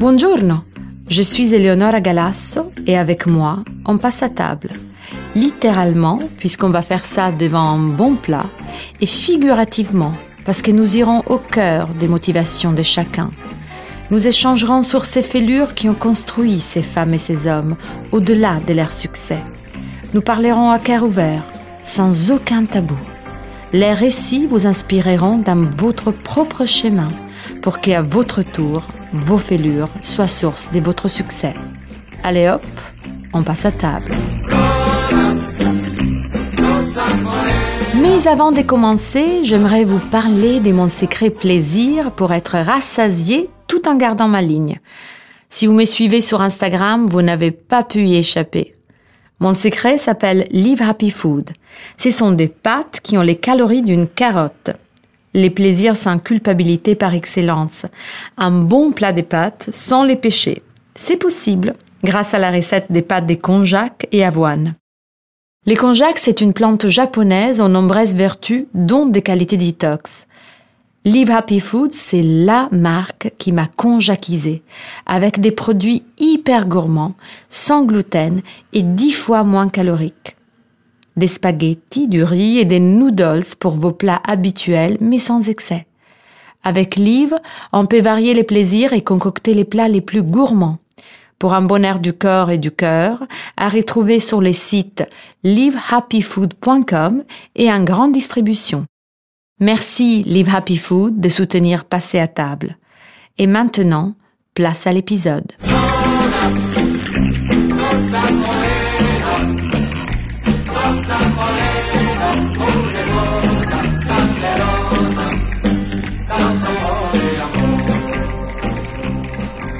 Buongiorno, je suis Eleonora Galasso et avec moi, on passe à table. Littéralement, puisqu'on va faire ça devant un bon plat, et figurativement, parce que nous irons au cœur des motivations de chacun. Nous échangerons sur ces fêlures qui ont construit ces femmes et ces hommes au-delà de leur succès. Nous parlerons à cœur ouvert, sans aucun tabou. Les récits vous inspireront dans votre propre chemin pour qu'à votre tour, vos fêlures soient source de votre succès. Allez hop, on passe à table. Mais avant de commencer, j'aimerais vous parler de mon secret plaisir pour être rassasié tout en gardant ma ligne. Si vous me suivez sur Instagram, vous n'avez pas pu y échapper. Mon secret s'appelle Live Happy Food. Ce sont des pâtes qui ont les calories d'une carotte. Les plaisirs sans culpabilité par excellence. Un bon plat de pâtes sans les péchés. C'est possible grâce à la recette des pâtes de konjac et avoine. Les konjac, c'est une plante japonaise aux nombreuses vertus, dont des qualités détox. Live Happy Food, c'est la marque qui m'a conjaquisé, avec des produits hyper gourmands, sans gluten et dix fois moins caloriques des spaghettis, du riz et des noodles pour vos plats habituels, mais sans excès. Avec Live, on peut varier les plaisirs et concocter les plats les plus gourmands. Pour un bonheur du corps et du cœur, à retrouver sur les sites livehappyfood.com et en grande distribution. Merci Live Happy Food de soutenir Passer à table. Et maintenant, place à l'épisode.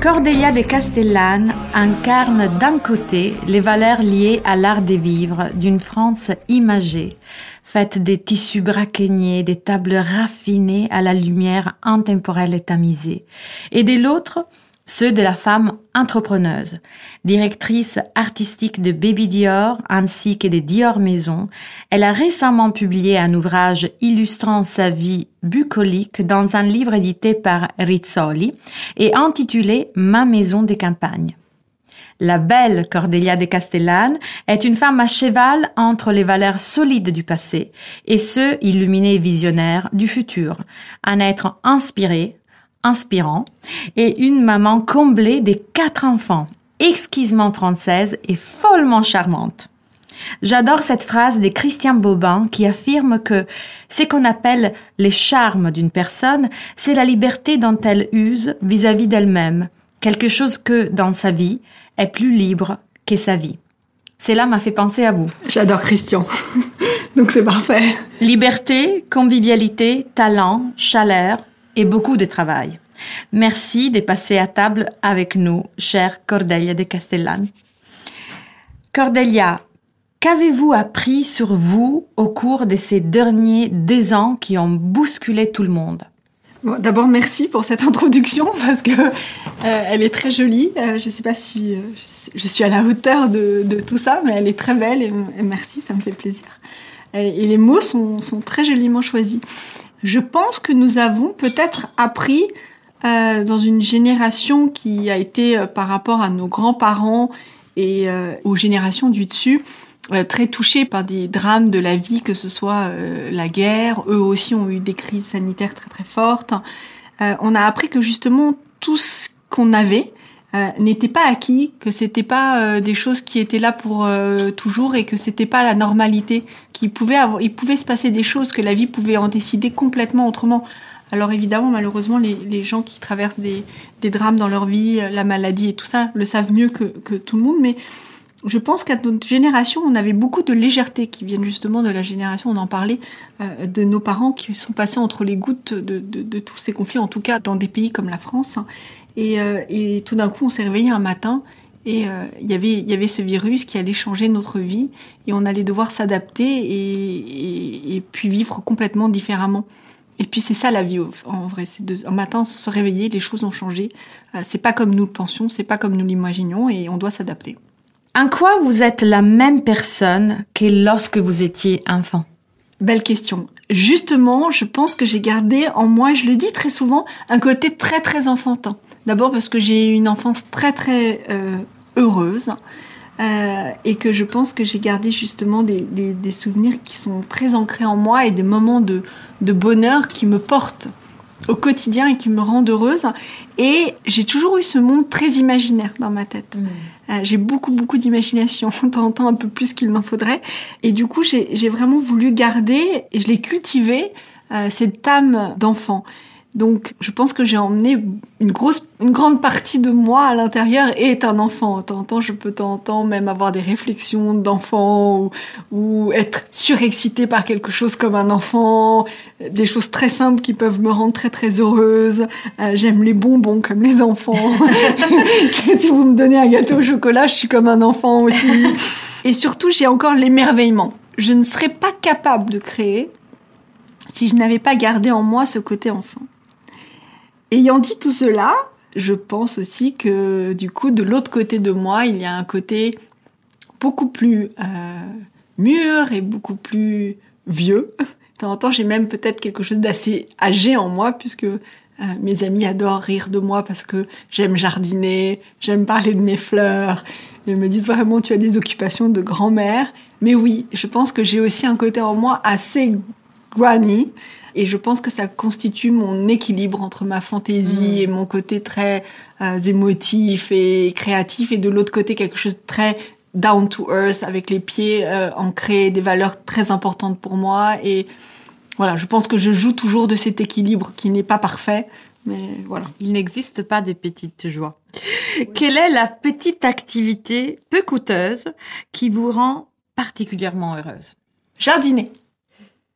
Cordelia de Castellane incarne d'un côté les valeurs liées à l'art des vivres d'une France imagée, faite des tissus braqueniers, des tables raffinées à la lumière intemporelle et tamisée, et de l'autre ceux de la femme entrepreneuse, directrice artistique de Baby Dior ainsi que des Dior Maison. Elle a récemment publié un ouvrage illustrant sa vie bucolique dans un livre édité par Rizzoli et intitulé Ma maison des campagnes. La belle Cordelia de Castellane est une femme à cheval entre les valeurs solides du passé et ceux illuminés visionnaires du futur, un être inspiré, inspirant et une maman comblée des quatre enfants, exquisement française et follement charmante. J'adore cette phrase de Christian Bobin qui affirme que ce qu'on appelle les charmes d'une personne, c'est la liberté dont elle use vis-à-vis d'elle-même, quelque chose que, dans sa vie, est plus libre que sa vie. Cela m'a fait penser à vous. J'adore Christian. Donc c'est parfait. Liberté, convivialité, talent, chaleur, et beaucoup de travail. Merci de passer à table avec nous, chère Cordelia de Castellane. Cordelia, qu'avez-vous appris sur vous au cours de ces derniers deux ans qui ont bousculé tout le monde? D'abord, merci pour cette introduction parce que euh, elle est très jolie. Euh, je ne sais pas si euh, je suis à la hauteur de, tout ça, mais elle est très belle et, merci, ça me fait plaisir. Et, les mots sont, sont, très joliment choisis je pense que nous avons peut-être appris euh, dans une génération qui a été euh, par rapport à nos grands-parents et euh, aux générations du dessus très touchés par des drames de la vie, que ce soit la guerre. Eux aussi ont eu des crises sanitaires très très fortes. on a appris que justement tout ce qu'on avait, euh, n'était pas acquis, que c'était pas euh, des choses qui étaient là pour euh, toujours et que c'était pas la normalité, qu'il pouvait avoir, il pouvait se passer des choses que la vie pouvait en décider complètement autrement. Alors évidemment, malheureusement, les, les gens qui traversent des, des, drames dans leur vie, la maladie et tout ça, le savent mieux que, que tout le monde, mais je pense qu'à notre génération, on avait beaucoup de légèreté qui viennent justement de la génération, on en parlait, de nos parents qui sont passés entre les gouttes de, de, de, tous ces conflits, en tout cas dans des pays comme la France. Hein. Euh, et, tout d'un coup, on s'est réveillé un matin et euh, y il y avait ce virus qui allait changer notre vie et on allait devoir s'adapter et, puis vivre complètement différemment. Et puis c'est ça la vie en vrai, c'est un matin se réveiller, les choses ont changé. Euh, c'est pas comme nous le pensions, c'est pas comme nous l'imaginions et on doit s'adapter. En quoi vous êtes la même personne que lorsque vous étiez enfant? Belle question. Justement, je pense que j'ai gardé en moi, je le dis très souvent, un côté très très enfantin. D'abord parce que j'ai eu une enfance très très euh, heureuse. Euh, et que je pense que j'ai gardé justement des, des, des, souvenirs qui sont très ancrés en moi et des moments de, de bonheur qui me portent au quotidien et qui me rendent heureuse. Et j'ai toujours eu ce monde très imaginaire dans ma tête. Mmh. Euh, j'ai beaucoup, beaucoup d'imagination, de temps en temps un peu plus qu'il n'en faudrait. Et du coup, j'ai vraiment voulu garder, et je l'ai cultivé, euh, cette âme d'enfant. Donc, je pense que j'ai emmené une grosse, une grande partie de moi à l'intérieur et est un enfant. De temps en temps, je peux de temps en temps même avoir des réflexions d'enfant ou, ou, être surexcité par quelque chose comme un enfant. Des choses très simples qui peuvent me rendre très très heureuse. Euh, J'aime les bonbons comme les enfants. si vous me donnez un gâteau au chocolat, je suis comme un enfant aussi. Et surtout, j'ai encore l'émerveillement. Je ne serais pas capable de créer si je n'avais pas gardé en moi ce côté enfant. Ayant dit tout cela, je pense aussi que du coup, de l'autre côté de moi, il y a un côté beaucoup plus euh, mûr et beaucoup plus vieux. De temps en temps, j'ai même peut-être quelque chose d'assez âgé en moi, puisque euh, mes amis adorent rire de moi parce que j'aime jardiner, j'aime parler de mes fleurs. Ils me disent vraiment, tu as des occupations de grand-mère. Mais oui, je pense que j'ai aussi un côté en moi assez granny, et je pense que ça constitue mon équilibre entre ma fantaisie mm. et mon côté très euh, émotif et créatif, et de l'autre côté quelque chose de très down to earth, avec les pieds euh, ancrés, des valeurs très importantes pour moi. Et voilà, je pense que je joue toujours de cet équilibre qui n'est pas parfait. Mais voilà. Il n'existe pas de petites joies. Quelle est la petite activité peu coûteuse qui vous rend particulièrement heureuse? Jardiner.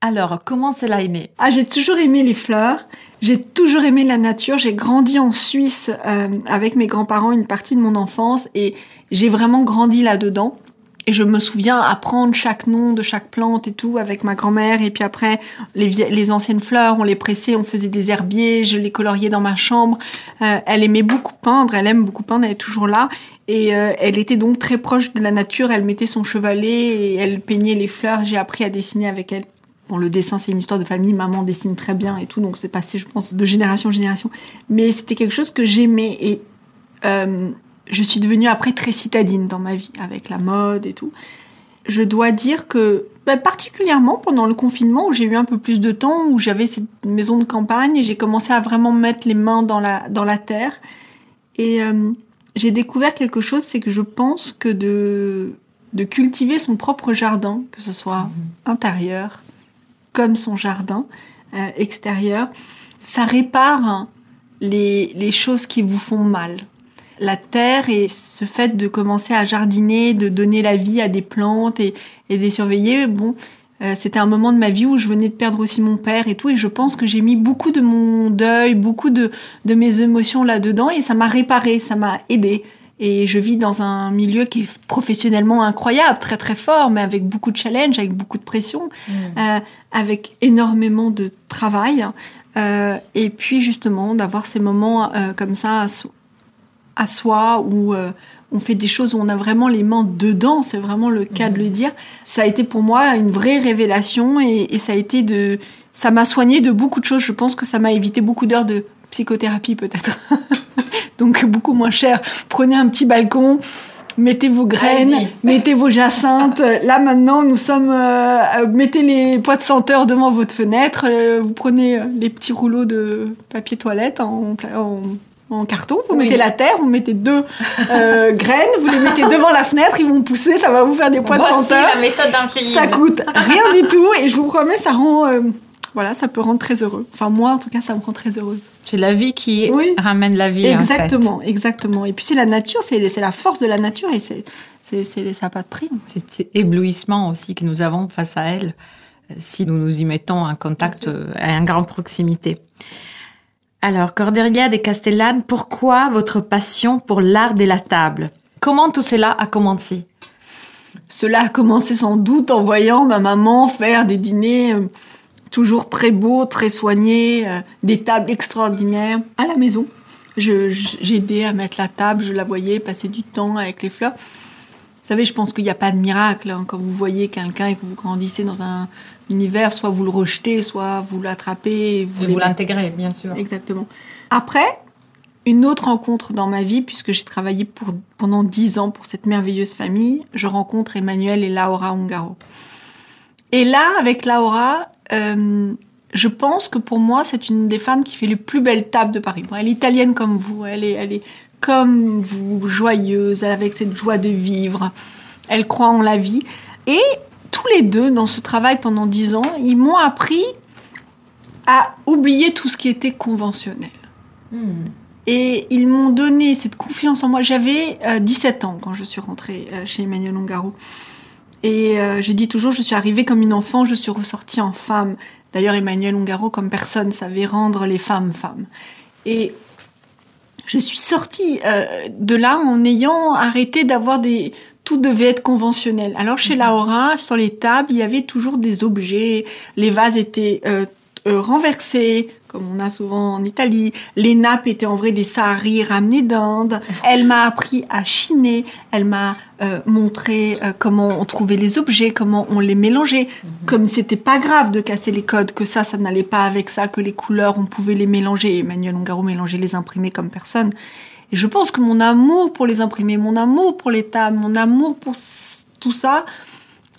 Alors, comment cela est né? Ah, j'ai toujours aimé les fleurs. J'ai toujours aimé la nature. J'ai grandi en Suisse euh, avec mes grands-parents une partie de mon enfance et j'ai vraiment grandi là-dedans. Et je me souviens apprendre chaque nom de chaque plante et tout avec ma grand-mère. Et puis après, les, anciennes fleurs, on les pressait, on faisait des herbiers, je les coloriais dans ma chambre. Euh, elle aimait beaucoup peindre, elle aime beaucoup peindre, elle est toujours là. Et euh, elle était donc très proche de la nature. Elle mettait son chevalet et elle peignait les fleurs. J'ai appris à dessiner avec elle. Bon, le dessin, c'est une histoire de famille. Maman dessine très bien et tout, donc c'est passé, je pense, de génération en génération. Mais c'était quelque chose que j'aimais et euh, je suis devenue après très citadine dans ma vie, avec la mode et tout. Je dois dire que, bah, particulièrement pendant le confinement, où j'ai eu un peu plus de temps, où j'avais cette maison de campagne, et j'ai commencé à vraiment mettre les mains dans la, dans la terre. Et euh, j'ai découvert quelque chose, c'est que je pense que de, de cultiver son propre jardin, que ce soit mmh. intérieur, comme son jardin euh, extérieur, ça répare les, les choses qui vous font mal. La terre et ce fait de commencer à jardiner, de donner la vie à des plantes et, et les surveiller, bon, euh, c'était un moment de ma vie où je venais de perdre aussi mon père et tout, et je pense que j'ai mis beaucoup de mon deuil, beaucoup de, de mes émotions là-dedans, et ça m'a réparé, ça m'a aidé. Et je vis dans un milieu qui est professionnellement incroyable, très très fort, mais avec beaucoup de challenges, avec beaucoup de pression, mm. euh, avec énormément de travail. Euh, et puis justement, d'avoir ces moments euh, comme ça à, so à soi où on fait des choses où on a vraiment les mains dedans, c'est vraiment le cas de le dire. Ça a été pour moi une vraie révélation et, et ça a été de, ça m'a soigné de beaucoup de choses. Je pense que ça m'a évité beaucoup d'heures de psychothérapie peut-être. donc beaucoup moins cher. Prenez un petit balcon, mettez vos graines, mettez vos jacinthes. Là maintenant, nous sommes, euh, euh, mettez les poids de senteur devant votre fenêtre. Euh, vous prenez les petits rouleaux de papier toilette en, en, carton. Vous mettez la terre, vous mettez deux graines, vous les mettez devant la fenêtre, ils vont pousser, ça va vous faire des poids de senteur. la méthode Ça coûte rien du tout et je vous promets, ça rend voilà, ça peut rendre très heureux. Enfin, moi, en tout cas, ça me rend très heureuse. C'est la vie qui ramène la vie. Exactement, exactement. Et puis, c'est la nature, c'est la force de la nature et c'est, ça n'a pas de prix. C'est éblouissement aussi que nous avons face à elle si nous nous y mettons en contact à une grande proximité. Alors, Cordelia de Castellane, pourquoi votre passion pour l'art de la table? Comment tout cela a commencé? Cela a commencé sans doute en voyant ma maman faire des dîners euh, toujours très beau, très soigné, euh, des tables extraordinaires à la maison. J'aidais à mettre la table, je la voyais passer du temps avec les fleurs. Vous savez, je pense qu'il n'y a pas de miracle. Hein. Quand vous voyez quelqu'un et que vous grandissez dans un univers, soit vous le rejetez, soit vous l'attrapez. Vous, vous l'intégrez, bien sûr. Exactement. Après, une autre rencontre dans ma vie, puisque j'ai travaillé pour, pendant dix ans pour cette merveilleuse famille. Je rencontre Emmanuel et Laura Ungaro. Et là, avec Laura, euh, je pense que pour moi, c'est une des femmes qui fait les plus belles tables de Paris. Bon, elle est italienne comme vous, elle est, elle est comme vous, joyeuse, avec cette joie de vivre. Elle croit en la vie. Et tous les deux, dans ce travail pendant dix ans, ils m'ont appris à oublier tout ce qui était conventionnel. Hmm. Et ils m'ont donné cette confiance en moi. J'avais 17 euh, ans quand je suis rentrée euh, chez Emmanuel Ongaro. Et euh, je dis toujours, je suis arrivée comme une enfant, je suis ressortie en femme. D'ailleurs, Emmanuel Ongaro, comme personne, savait rendre les femmes femmes. Et je suis sortie de là en ayant arrêté d'avoir des... Tout devait être conventionnel. Alors chez Laura, sur les tables, il y avait toujours des objets. Les vases étaient renversés, comme on a souvent en Italie. Les nappes étaient en vrai des saris ramenés d'Inde. Elle m'a appris à chiner. Elle m'a euh, montré euh, comment on trouvait les objets, comment on les mélangeait. Mhm. Comme c'était pas grave de casser les codes, que ça, ça n'allait pas avec ça, que les couleurs, on pouvait les mélanger. Emmanuel Ongaro mélangeait les imprimés comme personne. Et je pense que mon amour pour les imprimés, mon amour pour les tables, mon amour pour tout ça,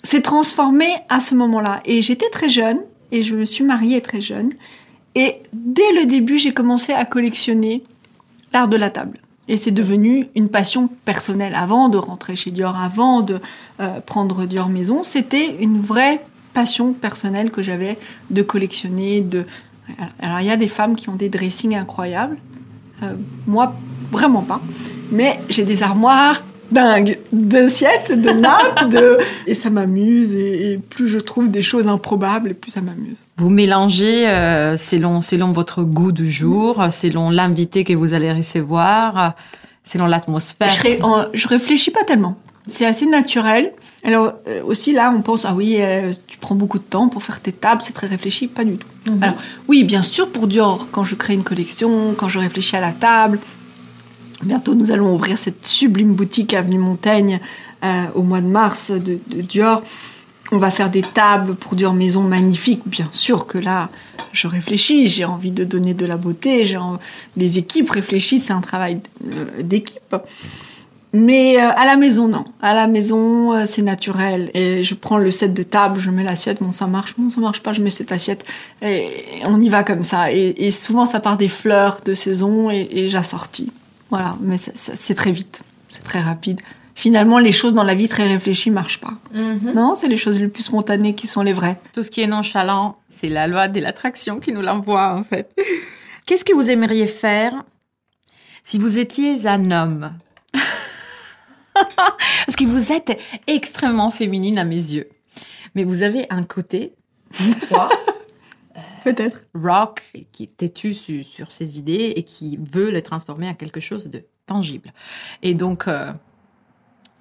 s'est transformé à ce moment-là. Et j'étais très jeune et je me suis mariée très jeune. Et dès le début, j'ai commencé à collectionner l'art de la table. Et c'est devenu une passion personnelle. Avant de rentrer chez Dior, avant de euh, prendre Dior Maison, c'était une vraie passion personnelle que j'avais de collectionner. De... Alors il y a des femmes qui ont des dressings incroyables. Euh, moi, vraiment pas. Mais j'ai des armoires dingue d'assiettes, de nappes, de... et ça m'amuse. Et, plus je trouve des choses improbables, plus ça m'amuse. Vous mélangez euh, selon, selon votre goût du jour, selon l'invité que vous allez recevoir, selon l'atmosphère. Je, je réfléchis pas tellement. C'est assez naturel. Alors euh, aussi là, on pense ah oui, euh, tu prends beaucoup de temps pour faire tes tables, c'est très réfléchi, pas du tout. Mhm. Alors oui, bien sûr pour Dior, quand je crée une collection, quand je réfléchis à la table, Bientôt, nous allons ouvrir cette sublime boutique Avenue Montaigne euh, au mois de mars de, Dior. On va faire des tables pour Dior Maison magnifiques. Bien sûr que là, je réfléchis, j'ai envie de donner de la beauté. Les équipes réfléchissent, c'est un travail euh, d'équipe. Mais euh, à la maison, non. À la maison, c'est naturel. Et je prends le set de table, je mets l'assiette, bon, ça marche, bon, ça marche pas, je mets cette assiette. Et on y va comme ça. Et, souvent, ça part des fleurs de saison et, et j'assortis. Voilà, mais c'est très vite, c'est très rapide. Finalement, les choses dans la vie très réfléchies marchent pas. Mhm. Non, c'est les choses les plus spontanées qui sont les vraies. Tout ce qui est nonchalant, c'est la loi de l'attraction qui nous l'envoie en fait. Qu'est-ce que vous aimeriez faire si vous étiez un homme? Parce que vous êtes extrêmement féminine à mes yeux. Mais vous avez un côté, Peut-être. Rock, qui est têtu sur, ses idées et qui veut les transformer en quelque chose de tangible. Et donc, euh,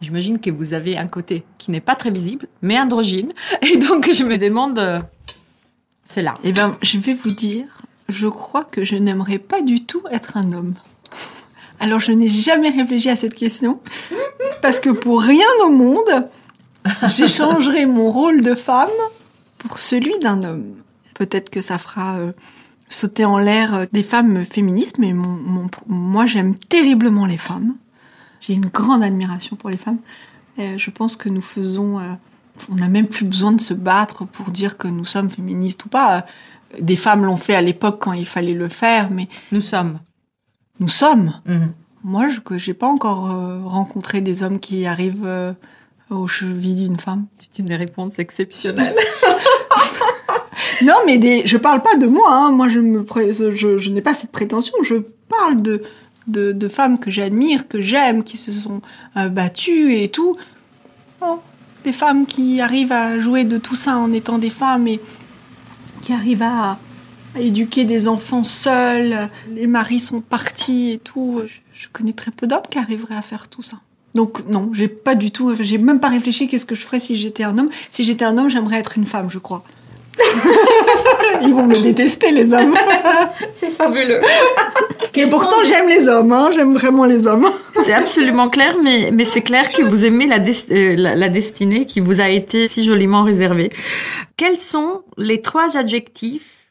j'imagine que vous avez un côté qui n'est pas très visible, mais androgyne. Et donc, je me demande euh, cela. Eh bien, je vais vous dire, je crois que je n'aimerais pas du tout être un homme. Alors, je n'ai jamais réfléchi à cette question, parce que pour rien au monde, j'échangerais mon rôle de femme pour celui d'un homme. Peut-être que ça fera euh, sauter en l'air euh, des femmes féministes, mais moi j'aime terriblement les femmes. J'ai une grande admiration pour les femmes. je pense que nous faisons... Euh, on n'a même plus besoin de se battre pour dire que nous sommes féministes ou pas. Des femmes l'ont fait à l'époque quand il fallait le faire, mais... Nous sommes. Nous sommes. Mhm. Moi, je n'ai pas encore rencontré des hommes qui arrivent aux chevilles d'une femme. C'est une réponse exceptionnelle. non, mais des, je parle pas de moi. Hein. Moi, je n'ai pas cette prétention. Je parle de femmes que j'admire, que j'aime, qui se sont euh, battues et tout. Oh, des femmes qui arrivent à jouer de tout ça en étant des femmes et qui arrivent à, éduquer des enfants seuls. Les maris sont partis et tout. Je, je connais très peu d'hommes qui arriveraient à faire tout ça. Donc non, j'ai pas du tout, j'ai même pas réfléchi qu'est-ce que je ferais si j'étais un homme. Si j'étais un homme, j'aimerais être une femme, je crois. Ils vont me détester, les hommes. C'est fabuleux. Et pourtant, j'aime les hommes, hein. j'aime vraiment les hommes. C'est absolument clair, mais, mais c'est clair que vous aimez euh, la, la, destinée qui vous a été si joliment réservée. Quels sont les trois adjectifs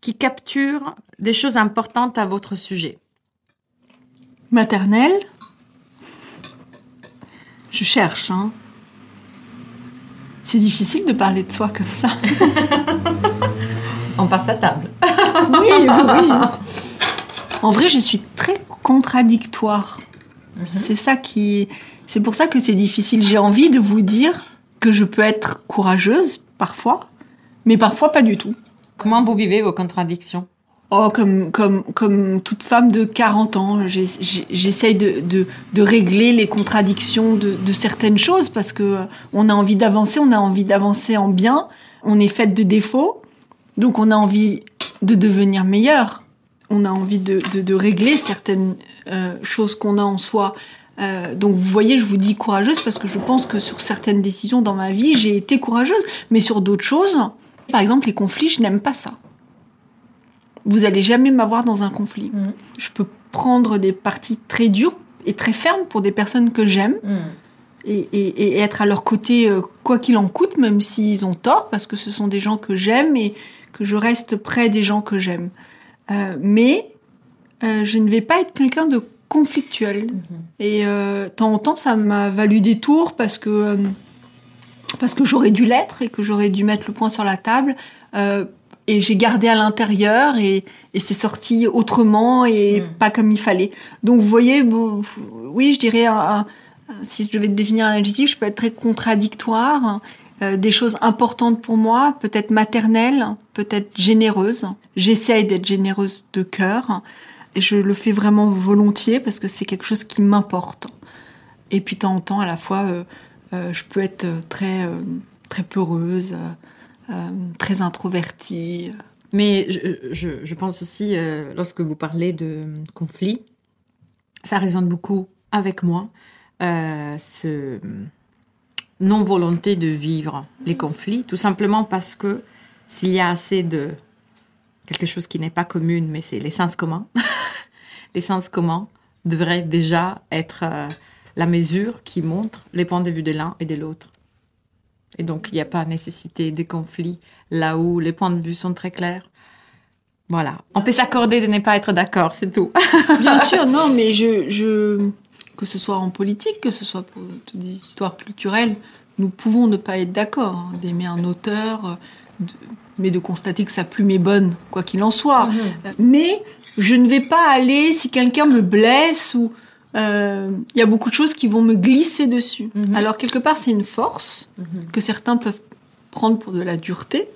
qui capturent des choses importantes à votre sujet? Maternelle. Je cherche, hein. C'est difficile de parler de soi comme ça. On passe à table. oui, oui. En vrai, je suis très contradictoire. Mhm. C'est ça qui. C'est pour ça que c'est difficile. J'ai envie de vous dire que je peux être courageuse parfois, mais parfois pas du tout. Comment vous vivez vos contradictions? Oh, comme, comme, comme toute femme de 40 ans, j'essaye de, de, de, régler les contradictions de, de, certaines choses parce que euh, on a envie d'avancer, on a envie d'avancer en bien, on est faite de défauts, donc on a envie de devenir meilleur, on a envie de, de régler certaines euh, choses qu'on a en soi. Euh, donc vous voyez, je vous dis courageuse parce que je pense que sur certaines décisions dans ma vie, j'ai été courageuse, mais sur d'autres choses, par exemple les conflits, je n'aime pas ça vous allez jamais m'avoir dans un conflit. Mm. Je peux prendre des parties très dures et très fermes pour des personnes que j'aime. Mm. Et, être à leur côté euh, quoi qu'il en coûte, même s'ils ont tort, parce que ce sont des gens que j'aime et que je reste près des gens que j'aime. Euh, mais euh, je ne vais pas être quelqu'un de conflictuel. Mm-hmm. Et de temps en temps, ça m'a valu des tours parce que parce que j'aurais dû l'être et que j'aurais dû mettre le point sur la table et j'ai gardé à l'intérieur et, et c'est sorti autrement et hmm. pas comme il fallait. Donc vous voyez, oui, je dirais, si je devais définir un adjectif, je peux être très contradictoire. Euh, des choses importantes pour moi, peut-être maternelles, peut-être généreuses. J'essaye d'être généreuse de cœur et je le fais vraiment volontiers parce que c'est quelque chose qui m'importe. Et puis de temps en temps, à la fois, euh, euh, je peux être très très peureuse. Euh, très introvertie. Mais je, pense aussi, euh, lorsque vous parlez de conflit, ça résonne beaucoup avec moi, euh, ce non-volonté de vivre les conflits, tout simplement parce que s'il y a assez de quelque chose qui n'est pas commune, mais c'est l'essence commun, l'essence commun devrait déjà être la mesure qui montre les points de vue de l'un et de l'autre. Et donc, il n'y a pas nécessité de conflit là où les points de vue sont très clairs. Voilà. On peut s'accorder de ne pas être d'accord, c'est tout. Bien sûr, non, mais je, je, que ce soit en politique, que ce soit pour des histoires culturelles, nous pouvons ne pas être d'accord, hein, d'aimer un auteur, mais de constater que sa plume est bonne, quoi qu'il en soit. Mhm. Mais je ne vais pas aller, si quelqu'un me blesse ou il euh, y a beaucoup de choses qui vont me glisser dessus. Mhm. Alors quelque part, c'est une force mhm. que certains peuvent prendre pour de la dureté.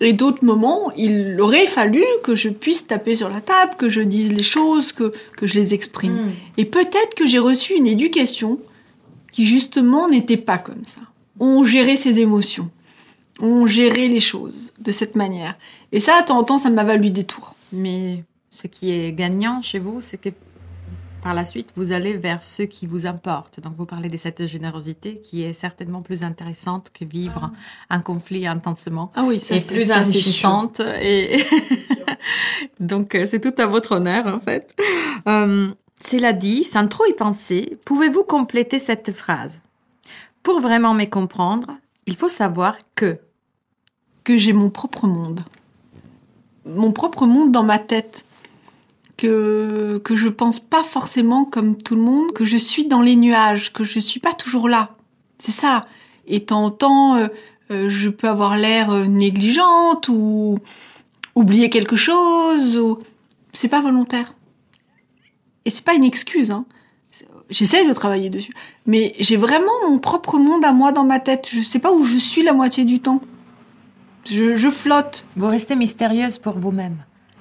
Et d'autres moments, il aurait fallu que je puisse taper sur la table, que je dise les choses, que, que je les exprime. Mhm. Et peut-être que j'ai reçu une éducation qui justement n'était pas comme ça. On gérait ses émotions. On gérait les choses de cette manière. Et ça, de temps en temps, ça m'a valu des tours. Mais ce qui est gagnant chez vous, c'est que par la suite, vous allez vers ce qui vous importe. Donc, vous parlez de cette générosité qui est certainement plus intéressante que vivre un conflit intensément. Ah oui, ça, et plus enrichissante. Et donc, euh, c'est tout à votre honneur, en fait. Euh, cela dit, sans trop y penser, pouvez-vous compléter cette phrase? Pour vraiment me comprendre, il faut savoir que que j'ai mon propre monde. Mon propre monde dans ma tête que, que je pense pas forcément comme tout le monde, que je suis dans les nuages, que je suis pas toujours là. C'est ça. Et temps en euh, euh, je peux avoir l'air euh, négligente ou oublier quelque chose ou c'est pas volontaire. Et c'est pas une excuse, hein. J'essaie de travailler dessus. Mais j'ai vraiment mon propre monde à moi dans ma tête. Je sais pas où je suis la moitié du temps. Je, je flotte. Vous restez mystérieuse pour vous-même.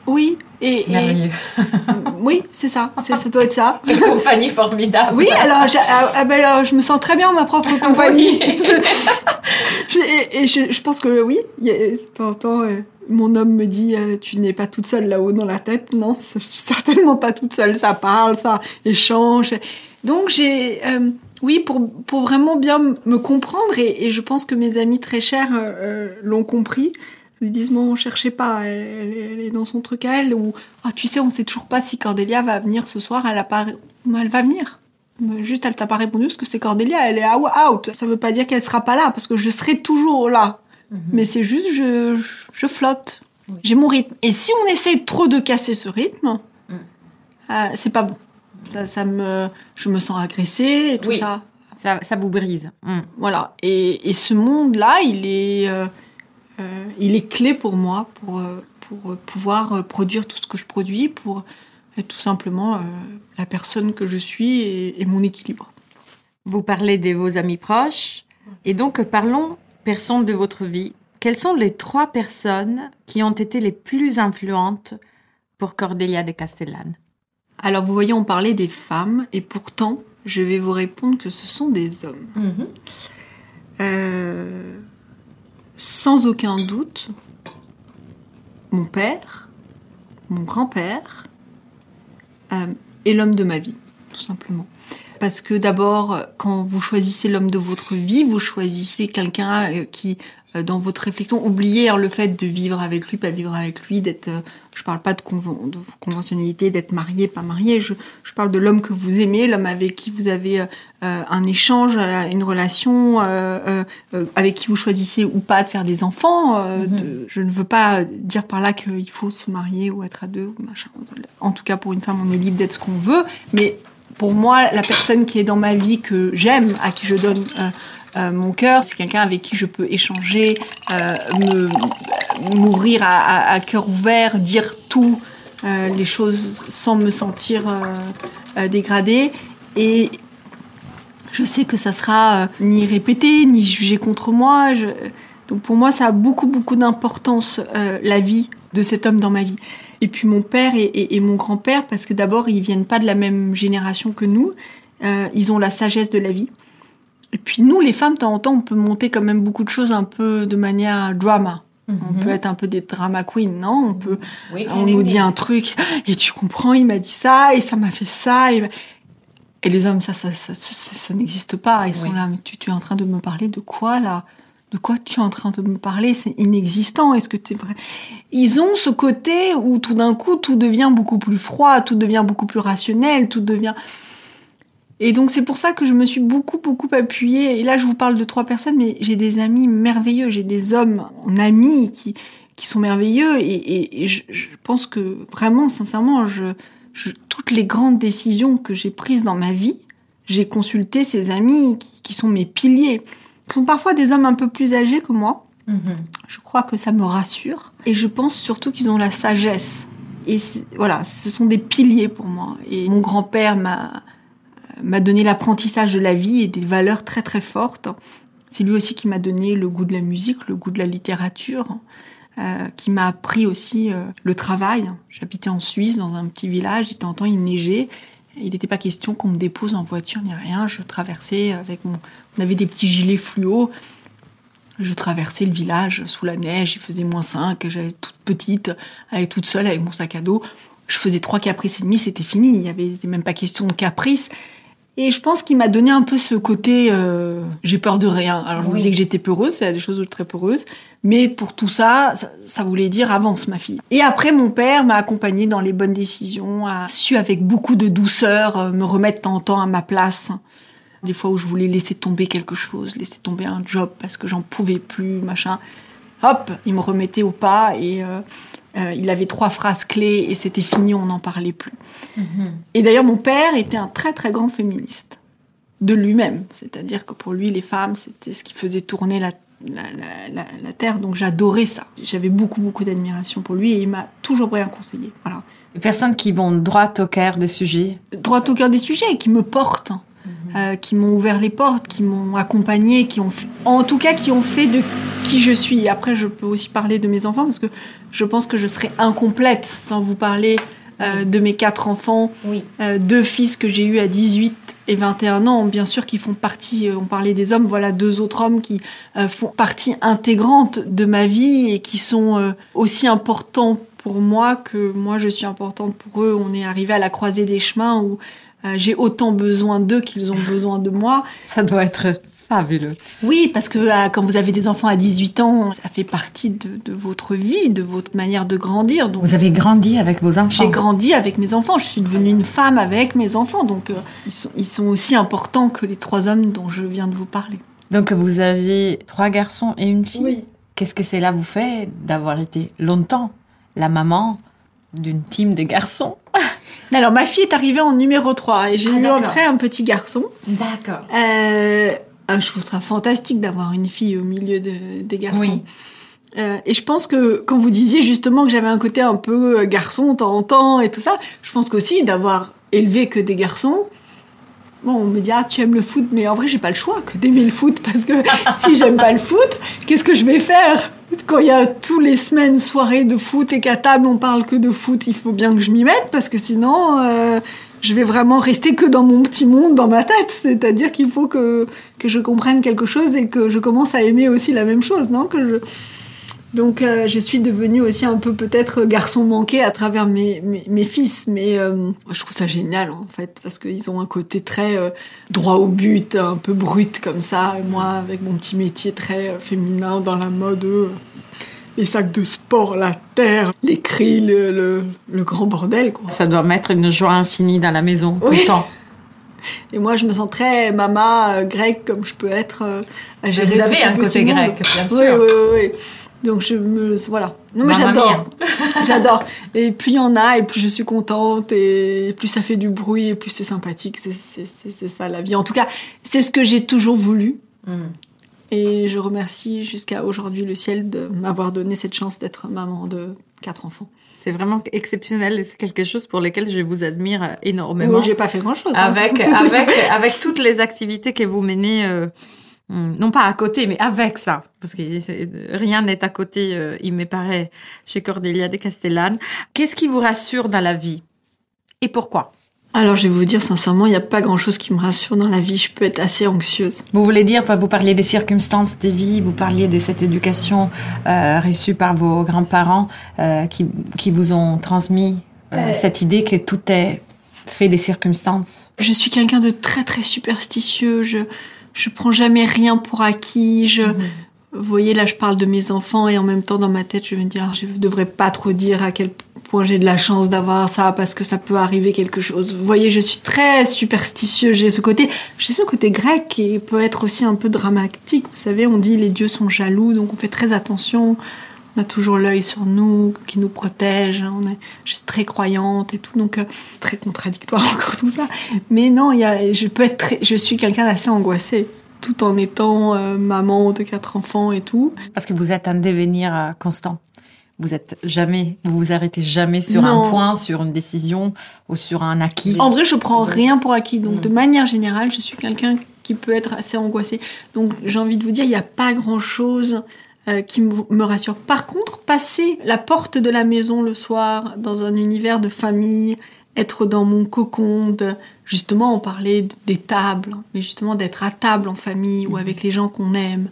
Oui, et, oui, c'est ça, ça doit être ça. Une compagnie formidable. Oui, alors, ah, ah, ben, je me sens très bien en ma propre compagnie. et, je, pense que oui, de temps en temps, euh, mon homme me dit euh, Tu n'es pas toute seule là-haut dans la tête. Non, je suis certainement pas toute seule. Ça parle, ça échange. Donc, j'ai. Euh, oui, pour, pour vraiment bien me comprendre, et, je pense que mes amis très chers l'ont compris, ils disent bon, cherchez pas, elle, est dans son truc à elle. Ou ah, tu sais, on sait toujours pas si Cordélia va venir ce soir. Elle a pas, elle va venir. Juste, elle t'a pas répondu parce que c'est Cordélia, elle est out. Ça veut pas dire qu'elle sera pas là parce que je serai toujours là. Mhm. Mais c'est juste, je, je, flotte. J'ai mon rythme. Et si on essaie trop de casser ce rythme, mm. euh, c'est pas bon. Ça, ça me, je me sens agressée et tout Oui. ça. Ça, ça vous brise. Hmm. Voilà. Et, et ce monde-là, il est, euh, euh, il est clé pour moi, pour, euh, pour euh, pouvoir produire tout ce que je produis, pour être tout simplement euh, la personne que je suis et, et mon équilibre. Vous parlez de vos amis proches. Et donc, parlons personnes de votre vie. Quelles sont les trois personnes qui ont été les plus influentes pour Cordelia de Castellane? Alors, vous voyez, on parlait des femmes, et pourtant, je vais vous répondre que ce sont des hommes. Euh, sans aucun doute, mon père, mon grand-père euh, et l'homme de ma vie, tout simplement. Parce que d'abord, quand vous choisissez l'homme de votre vie, vous choisissez quelqu'un euh, qui, dans votre réflexion, oubliez hein, le fait de vivre avec lui, pas vivre avec lui, d'être. euh, je parle pas de, conven- de conventionnalité, d'être marié, pas marié. Je, je parle de l'homme que vous aimez, l'homme avec qui vous avez euh, euh, un échange, euh, une relation, euh, euh, euh, avec qui vous choisissez ou pas de faire des enfants. euh, Mhm. de- je ne veux pas dire par là qu'il faut se marier ou être à deux ou machin. En tout cas, pour une femme, on est libre d'être ce qu'on veut, mais pour moi, la personne qui est dans ma vie que j'aime, à qui je donne euh, mon cœur, c'est quelqu'un avec qui je peux échanger, euh, me m'ouvrir à, à- à cœur ouvert, dire tout, euh, les choses sans me sentir euh, euh, dégradée. Et je sais que ça sera ni répété, ni jugé contre moi. Je- Donc pour moi, ça a beaucoup, beaucoup d'importance, la vie de cet homme dans ma vie. Et puis mon père et, et- et mon grand-père, parce que d'abord, ils viennent pas de la même génération que nous. Ils ont la sagesse de la vie. Et puis nous, les femmes, de temps en temps, on peut monter quand même beaucoup de choses un peu de manière drama. On peut être un peu des drama queens, non? On peut Oui, on nous dit un truc et tu comprends, il m'a dit ça et ça m'a fait ça et, et les hommes ça ça ça, ça, n'existe pas, ils sont là mais tu, tu es en train de me parler de quoi là? De quoi tu es en train de me parler? C'est inexistant. Est-ce que tu es vrai? Ils ont ce côté où tout d'un coup tout devient beaucoup plus froid, tout devient beaucoup plus rationnel, tout devient et donc c'est pour ça que je me suis beaucoup beaucoup appuyée. Et là je vous parle de trois personnes, mais j'ai des amis merveilleux, j'ai des hommes en amis qui qui sont merveilleux. Et, et- et je, je pense que vraiment, sincèrement, je, je- toutes les grandes décisions que j'ai prises dans ma vie, j'ai consulté ces amis qui, qui sont mes piliers. Ils sont parfois des hommes un peu plus âgés que moi. Mhm. Je crois que ça me rassure. Et je pense surtout qu'ils ont la sagesse. Et voilà, ce sont des piliers pour moi. Et mon grand-père m'a m'a donné l'apprentissage de la vie et des valeurs très très fortes. C'est lui aussi qui m'a donné le goût de la musique, le goût de la littérature, euh, qui m'a appris aussi euh, le travail. J'habitais en Suisse dans un petit village, il temps en temps il neigeait. Il n'était pas question qu'on me dépose en voiture ni rien. Je traversais avec mon. On avait des petits gilets fluo. Je traversais le village sous la neige, il faisait moins 5, j'avais toute petite, avec toute seule avec mon sac à dos. Je faisais trois caprices et demi, c'était fini. Il y avait même pas question de caprice. Et je pense qu'il m'a donné un peu ce côté euh, j'ai peur de rien. Alors je vous disais que j'étais peureuse, c'est des choses très peureuses, mais pour tout ça, ça, ça voulait dire avance ma fille. Et après mon père m'a accompagnée dans les bonnes décisions, a su avec beaucoup de douceur euh, me remettre de temps en temps à ma place. Des fois où je voulais laisser tomber quelque chose, laisser tomber un job parce que j'en pouvais plus, machin. Hop, il me remettait au pas et euh, euh, il avait trois phrases clés et c'était fini, on n'en parlait plus. Et d'ailleurs, mon père était un très très grand féministe de lui-même. C'est-à-dire que pour lui, les femmes, c'était ce qui faisait tourner la, la, la- terre. Donc j'adorais ça. J'avais beaucoup beaucoup d'admiration pour lui et il m'a toujours bien conseillé. Voilà. Les personnes qui vont droit au cœur des sujets. Droit au cœur des sujets, qui me portent, euh, qui m'ont ouvert les portes, qui m'ont accompagné, qui ont, fait- en tout cas, qui ont fait de qui je suis. Après, je peux aussi parler de mes enfants parce que je pense que je serais incomplète sans vous parler euh, de mes quatre enfants Oui. euh, deux fils que j'ai eus à 18 et 21 ans, bien sûr, qui font partie, euh, on parlait des hommes, voilà deux autres hommes qui euh, font partie intégrante de ma vie et qui sont aussi importants pour moi que moi je suis importante pour eux. On est arrivé à la croisée des chemins où j'ai autant besoin d'eux qu'ils ont besoin de moi. Ça doit être fabuleux. Oui, parce que euh, quand vous avez des enfants à 18 ans, ça fait partie de, de votre vie, de votre manière de grandir. Donc Vous avez grandi avec vos enfants. j'ai grandi avec mes enfants, je suis devenue une femme avec mes enfants, donc euh, ils, sont, ils sont aussi importants que les trois hommes dont je viens de vous parler. Donc vous avez trois garçons et une fille. Qu'est-ce que cela vous fait d'avoir été longtemps la maman d'une team de garçons? Alors, ma fille est arrivée en numéro 3 et j'ai Ah, eu après un petit garçon. D'accord. Euh, ah, je trouve ça fantastique d'avoir une fille au milieu de- des garçons. Oui. Euh, et je pense que quand vous disiez justement que j'avais un côté un peu euh, garçon de temps en temps et tout ça, je pense qu'aussi d'avoir élevé que des garçons. Bon, on me dit ah tu aimes le foot, mais en vrai j'ai pas le choix que d'aimer le foot parce que si j'aime pas le foot, qu'est-ce que je vais faire? Quand il y a tous les semaines soirées de foot et qu'à table on parle que de foot, il faut bien que je m'y mette parce que sinon euh, je vais vraiment rester que dans mon petit monde dans ma tête. C'est-à-dire qu'il faut que je comprenne quelque chose et que je commence à aimer aussi la même chose, non? Que je donc euh, je suis devenue aussi un peu peut-être garçon manqué à travers mes, fils, mais euh, je trouve ça génial en fait parce qu'ils ont un côté très euh, droit au but, un peu brut comme ça. Moi avec mon petit métier très féminin dans la mode, les sacs de sport, la terre, les cris, le, le, le grand bordel quoi. Ça doit mettre une joie infinie dans la maison tout Oui. le temps. Et moi je me sens très mama euh, grecque comme je peux être euh, à gérer Vous tout avez un petit côté monde. grec, bien sûr. Oui, oui, oui, oui. Donc je me voilà. Non mais j'adore. j'adore. Et plus il y en a et plus je suis contente et plus ça fait du bruit et plus c'est sympathique. C'est ça la vie. En tout cas, c'est ce que j'ai toujours voulu Mm. Et je remercie jusqu'à aujourd'hui le ciel de m'avoir donné cette chance d'être maman de quatre enfants. C'est vraiment exceptionnel et c'est quelque chose pour lequel je vous admire énormément. Moi, j'ai pas fait grand chose. hein. avec, avec, avec toutes les activités que vous menez, euh, hum, non pas à côté, mais avec ça, parce que rien n'est à côté, euh, il me paraît, chez Cordelia de Castellane. Qu'est-ce qui vous rassure dans la vie? Et pourquoi? Alors je vais vous dire sincèrement, il n'y a pas grand chose qui me rassure dans la vie. Je peux être assez anxieuse. Vous voulez dire, vous parliez des circonstances des vies, vous parliez de cette éducation euh, reçue par vos grands-parents euh, qui, qui vous ont transmis euh, Euh. cette idée que tout est fait des circonstances? Je suis quelqu'un de très très superstitieux. Je je prends jamais rien pour acquis. Je vous voyez là, je parle de mes enfants et en même temps dans ma tête, je me dis ah, je devrais pas trop dire à quel point j'ai de la chance d'avoir ça parce que ça peut arriver quelque chose. Vous voyez, je suis très superstitieux. J'ai ce côté, j'ai ce côté grec qui peut être aussi un peu dramatique. Vous savez, on dit les dieux sont jaloux, donc on fait très attention. On a toujours l'œil sur nous, qui nous protège. On est, je suis très croyante et tout, donc euh, très contradictoire encore tout ça. Mais non, y a, je peux être, je suis quelqu'un d'assez angoissé, tout en étant euh, maman de quatre enfants et tout. Parce que vous êtes un devenir euh, constant. Vous êtes jamais, vous vous arrêtez jamais sur Non. un point, sur une décision ou sur un acquis. En vrai, je prends rien pour acquis. Donc, de manière générale, je suis quelqu'un qui peut être assez angoissé. Donc, j'ai envie de vous dire, il n'y a pas grand-chose euh, qui me rassure. Par contre, passer la porte de la maison le soir, dans un univers de famille, être dans mon cocon, de, justement, on parlait des tables, mais justement d'être à table en famille ou avec les gens qu'on aime,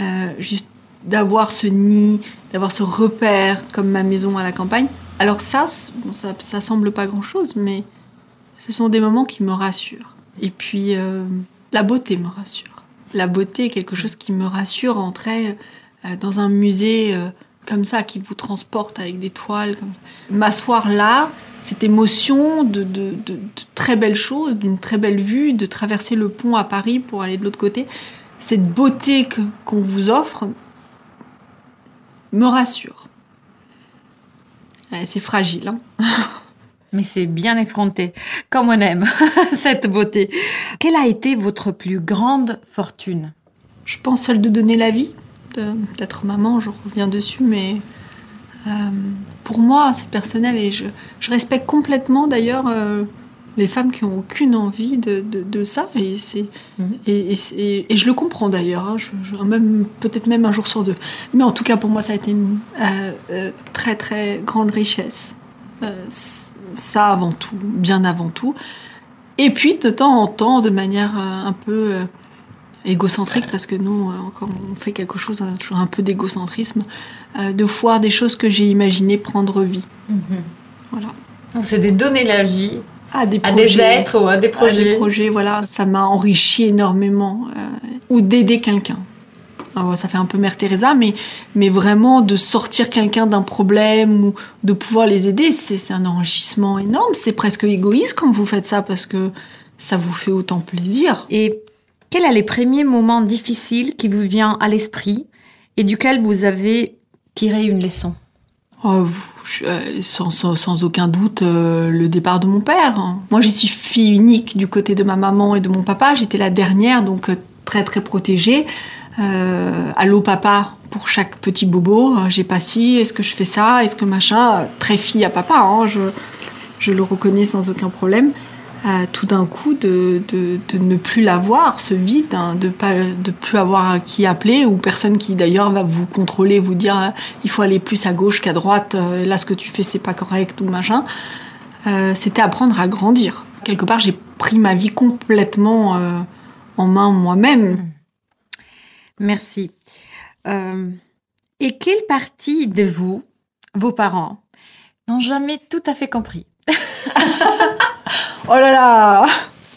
euh, juste d'avoir ce nid, d'avoir ce repère comme ma maison à la campagne. Alors ça, bon, ça, ça semble pas grand-chose, mais ce sont des moments qui me rassurent. Et puis, euh, la beauté me rassure. La beauté est quelque chose qui me rassure. Entrer euh, dans un musée comme ça, qui vous transporte avec des toiles. comme. M'asseoir là, cette émotion de, de- de- de très belles choses, d'une très belle vue, de traverser le pont à Paris pour aller de l'autre côté, cette beauté que- qu'on vous offre me rassure. C'est fragile, hein Mais c'est bien effronté, comme on aime cette beauté. Quelle a été votre plus grande fortune? Je pense celle de donner la vie, d'être maman, je reviens dessus, mais euh, pour moi, c'est personnel et je, je respecte complètement d'ailleurs euh, les femmes qui ont aucune envie de, de- de ça et, c'est, Mhm. et, et c'est- et je le comprends d'ailleurs, hein, je- je- même, peut-être même un jour sur deux. Mais en tout cas, pour moi, ça a été une euh, très très grande richesse. Ça avant tout, bien avant tout. Et puis, de temps en temps, de manière un peu égocentrique, parce que nous, euh, quand on fait quelque chose, on a toujours un peu d'égocentrisme, euh, de voir des choses que j'ai imaginées prendre vie. Voilà. Donc c'est de donner la vie À des à projets. des êtres ou à des à projets. des projets, voilà, ça m'a enrichi énormément. euh, ou d'aider quelqu'un. Alors, ça fait un peu Mère Teresa, mais, mais vraiment de sortir quelqu'un d'un problème ou de pouvoir les aider, c'est c'est un enrichissement énorme. C'est presque égoïste quand vous faites ça parce que ça vous fait autant plaisir. Et quels sont les premiers moments difficiles qui vous viennent à l'esprit et duquel vous avez tiré une leçon? Oh, sans, aucun doute, le départ de mon père. Moi, je suis fille unique du côté de ma maman et de mon papa. J'étais la dernière, donc très très protégée. allô papa pour chaque petit bobo. J'ai pas si, est-ce que je fais ça, est-ce que machin. Très fille à papa, hein, je, je le reconnais sans aucun problème tout d'un coup de, de, de, ne plus l'avoir, ce vide, hein, de pas de plus avoir qui appeler ou personne qui d'ailleurs va vous contrôler, vous dire euh, il faut aller plus à gauche qu'à droite, euh, là ce que tu fais c'est pas correct ou machin. Euh, C'était apprendre à grandir. Quelque part j'ai pris ma vie complètement euh, en main moi-même. Merci. et quelle partie de vous, vos parents, n'ont jamais tout à fait compris? Oh là là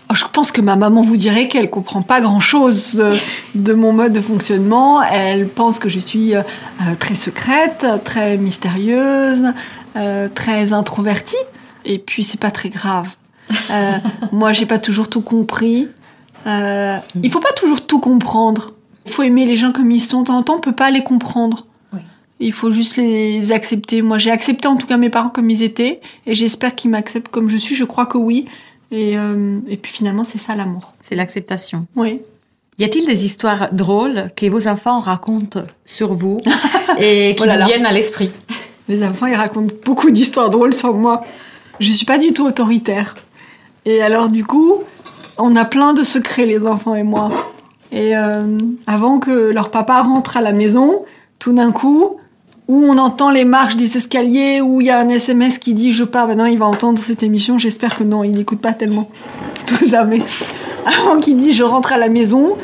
oh, je pense que ma maman vous dirait qu'elle comprend pas grand chose euh, de mon mode de fonctionnement. Elle pense que je suis euh, très secrète, très mystérieuse, euh, très introvertie. Et puis c'est pas très grave. moi, j'ai pas toujours tout compris. il faut pas toujours tout comprendre. Il faut aimer les gens comme ils sont. De temps en temps, on peut pas les comprendre. Il faut juste les accepter. Moi, j'ai accepté en tout cas mes parents comme ils étaient, et j'espère qu'ils m'acceptent comme je suis. Je crois que oui. Et, euh, et puis finalement, c'est ça l'amour. C'est l'acceptation. Oui. Y a-t-il des histoires drôles que vos enfants racontent sur vous et qui oh viennent à l'esprit? Les enfants, ils racontent beaucoup d'histoires drôles sur moi. Je suis pas du tout autoritaire. Et alors, du coup, on a plein de secrets, les enfants et moi. Et euh, avant que leur papa rentre à la maison, tout d'un coup, où on entend les marches des escaliers, où il y a un SMS qui dit je pars, maintenant il va entendre cette émission, j'espère que non, il n'écoute pas tellement tout ça, mais avant qu'il dise je rentre à la maison,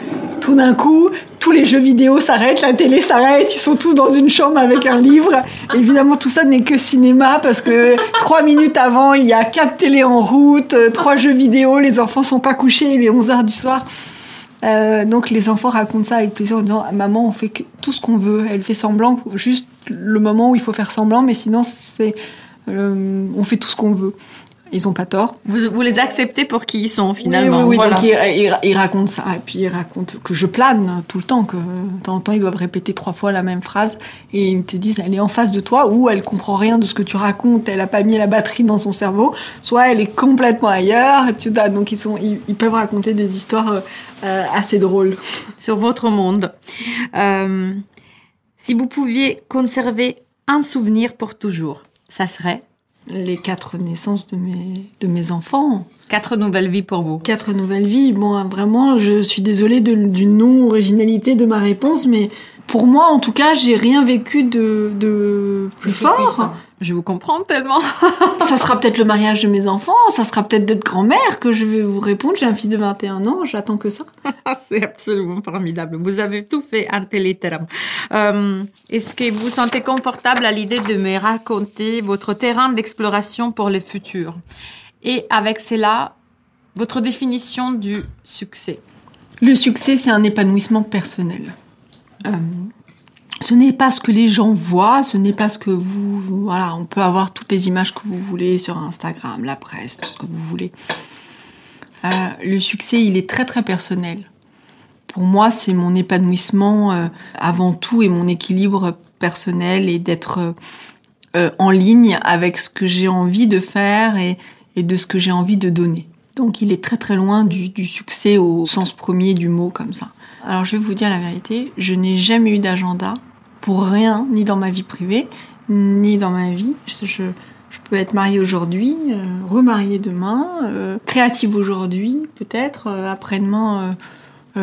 tout d'un coup, tous les jeux vidéo s'arrêtent, la télé s'arrête, ils sont tous dans une chambre avec un livre. Évidemment, tout ça n'est que cinéma parce que trois minutes avant, il y a quatre télés en route, trois jeux vidéo, les enfants sont pas couchés, il est 11 heures du soir. Euh, donc les enfants racontent ça avec plaisir en disant maman on fait tout ce qu'on veut. Elle fait semblant juste le moment où il faut faire semblant, mais sinon c'est euh, on fait tout ce qu'on veut. Ils ont pas tort. Vous, les acceptez pour qui ils sont finalement. Oui, oui, oui. donc ils, racontent ça. Et puis ils racontent que je plane tout le temps, que de temps en temps ils doivent répéter trois fois la même phrase. Et ils te disent, elle est en face de toi, ou elle comprend rien de ce que tu racontes, elle a pas mis la batterie dans son cerveau, soit elle est complètement ailleurs. Tu donc ils, sont, ils, peuvent raconter des histoires euh, assez drôles. Sur votre monde. Euh, si vous pouviez conserver un souvenir pour toujours, ça serait les quatre naissances de mes, de mes enfants. Quatre nouvelles vies pour vous. Quatre nouvelles vies. Bon, vraiment, je suis désolée de, du non-originalité de ma réponse, mais pour moi, en tout cas, j'ai rien vécu de, de plus fort. Je vous comprends tellement. ça sera peut-être le mariage de mes enfants, ça sera peut-être d'être grand-mère que je vais vous répondre. J'ai un fils de 21 ans, j'attends que ça. C'est absolument formidable. Vous avez tout fait téléterme. Euh, Est-ce que vous sentez confortable à l'idée de me raconter votre terrain d'exploration pour le futur? Et avec cela, votre définition du succès? Le succès, c'est un épanouissement personnel. Euh, ce n'est pas ce que les gens voient, ce n'est pas ce que vous... Voilà, on peut avoir toutes les images que vous voulez sur Instagram, la presse, tout ce que vous voulez. Euh, le succès, il est très très personnel. Pour moi, c'est mon épanouissement euh, avant tout et mon équilibre personnel et d'être euh, en ligne avec ce que j'ai envie de faire et, de ce que j'ai envie de donner. Donc il est très très loin du, du succès au sens premier du mot comme ça. Alors je vais vous dire la vérité, je n'ai jamais eu d'agenda pour rien, ni dans ma vie privée, ni dans ma vie. Je, je, peux être mariée aujourd'hui, euh, remariée demain, euh, créative aujourd'hui, peut-être, euh, après-demain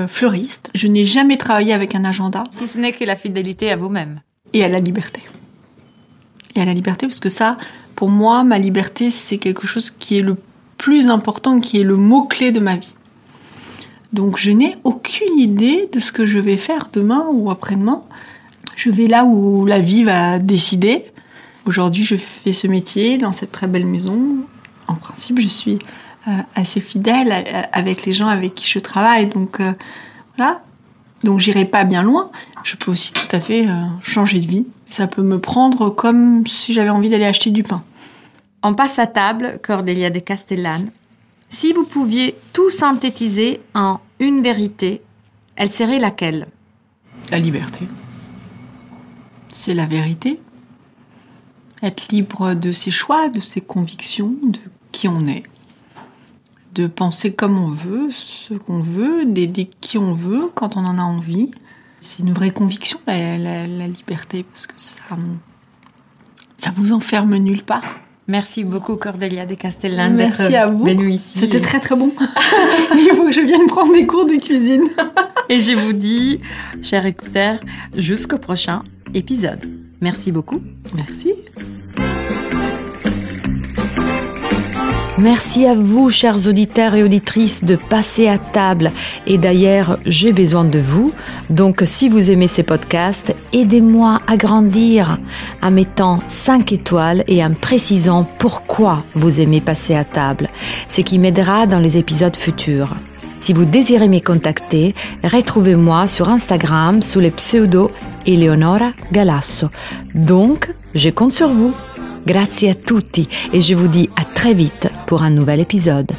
fleuriste. Je n'ai jamais travaillé avec un agenda. Si ce n'est que la fidélité à vous-même. Et à la liberté. Et à la liberté, parce que ça, pour moi, ma liberté, c'est quelque chose qui est le plus important, qui est le mot-clé de ma vie. Donc je n'ai aucune idée de ce que je vais faire demain ou après-demain. Je vais là où la vie va décider. Aujourd'hui, je fais ce métier dans cette très belle maison. En principe, je suis euh, assez fidèle euh, avec les gens avec qui je travaille. Donc euh, voilà. Donc j'irai pas bien loin. Je peux aussi tout à fait changer de vie. Ça peut me prendre comme si j'avais envie d'aller acheter du pain. On passe à table, Cordelia de Castellane. Si vous pouviez tout synthétiser en une vérité, elle serait laquelle? La liberté c'est la vérité. être libre de ses choix, de ses convictions, de qui on est, de penser comme on veut, ce qu'on veut, d'aider qui on veut quand on en a envie. C'est une vraie conviction, la, liberté, parce que ça, ça vous enferme nulle part. Merci beaucoup Cordelia de Castellan Merci à vous. ici. C'était très très bon. Il faut que je vienne prendre des cours de cuisine. Et je vous dis, chers écouteurs, jusqu'au prochain épisode. Merci beaucoup. Merci. Merci à vous, chers auditeurs et auditrices, de passer à table. Et d'ailleurs, j'ai besoin de vous. Donc, si vous aimez ces podcasts, aidez-moi à grandir en mettant 5 étoiles et en précisant pourquoi vous aimez passer à table. Ce qui m'aidera dans les épisodes futurs. Si vous désirez me contacter, retrouvez-moi sur Instagram sous le pseudo Eleonora Galasso. Donc, je compte sur vous. Grazie a tutti et je vous dis à très vite pour un nouvel épisode.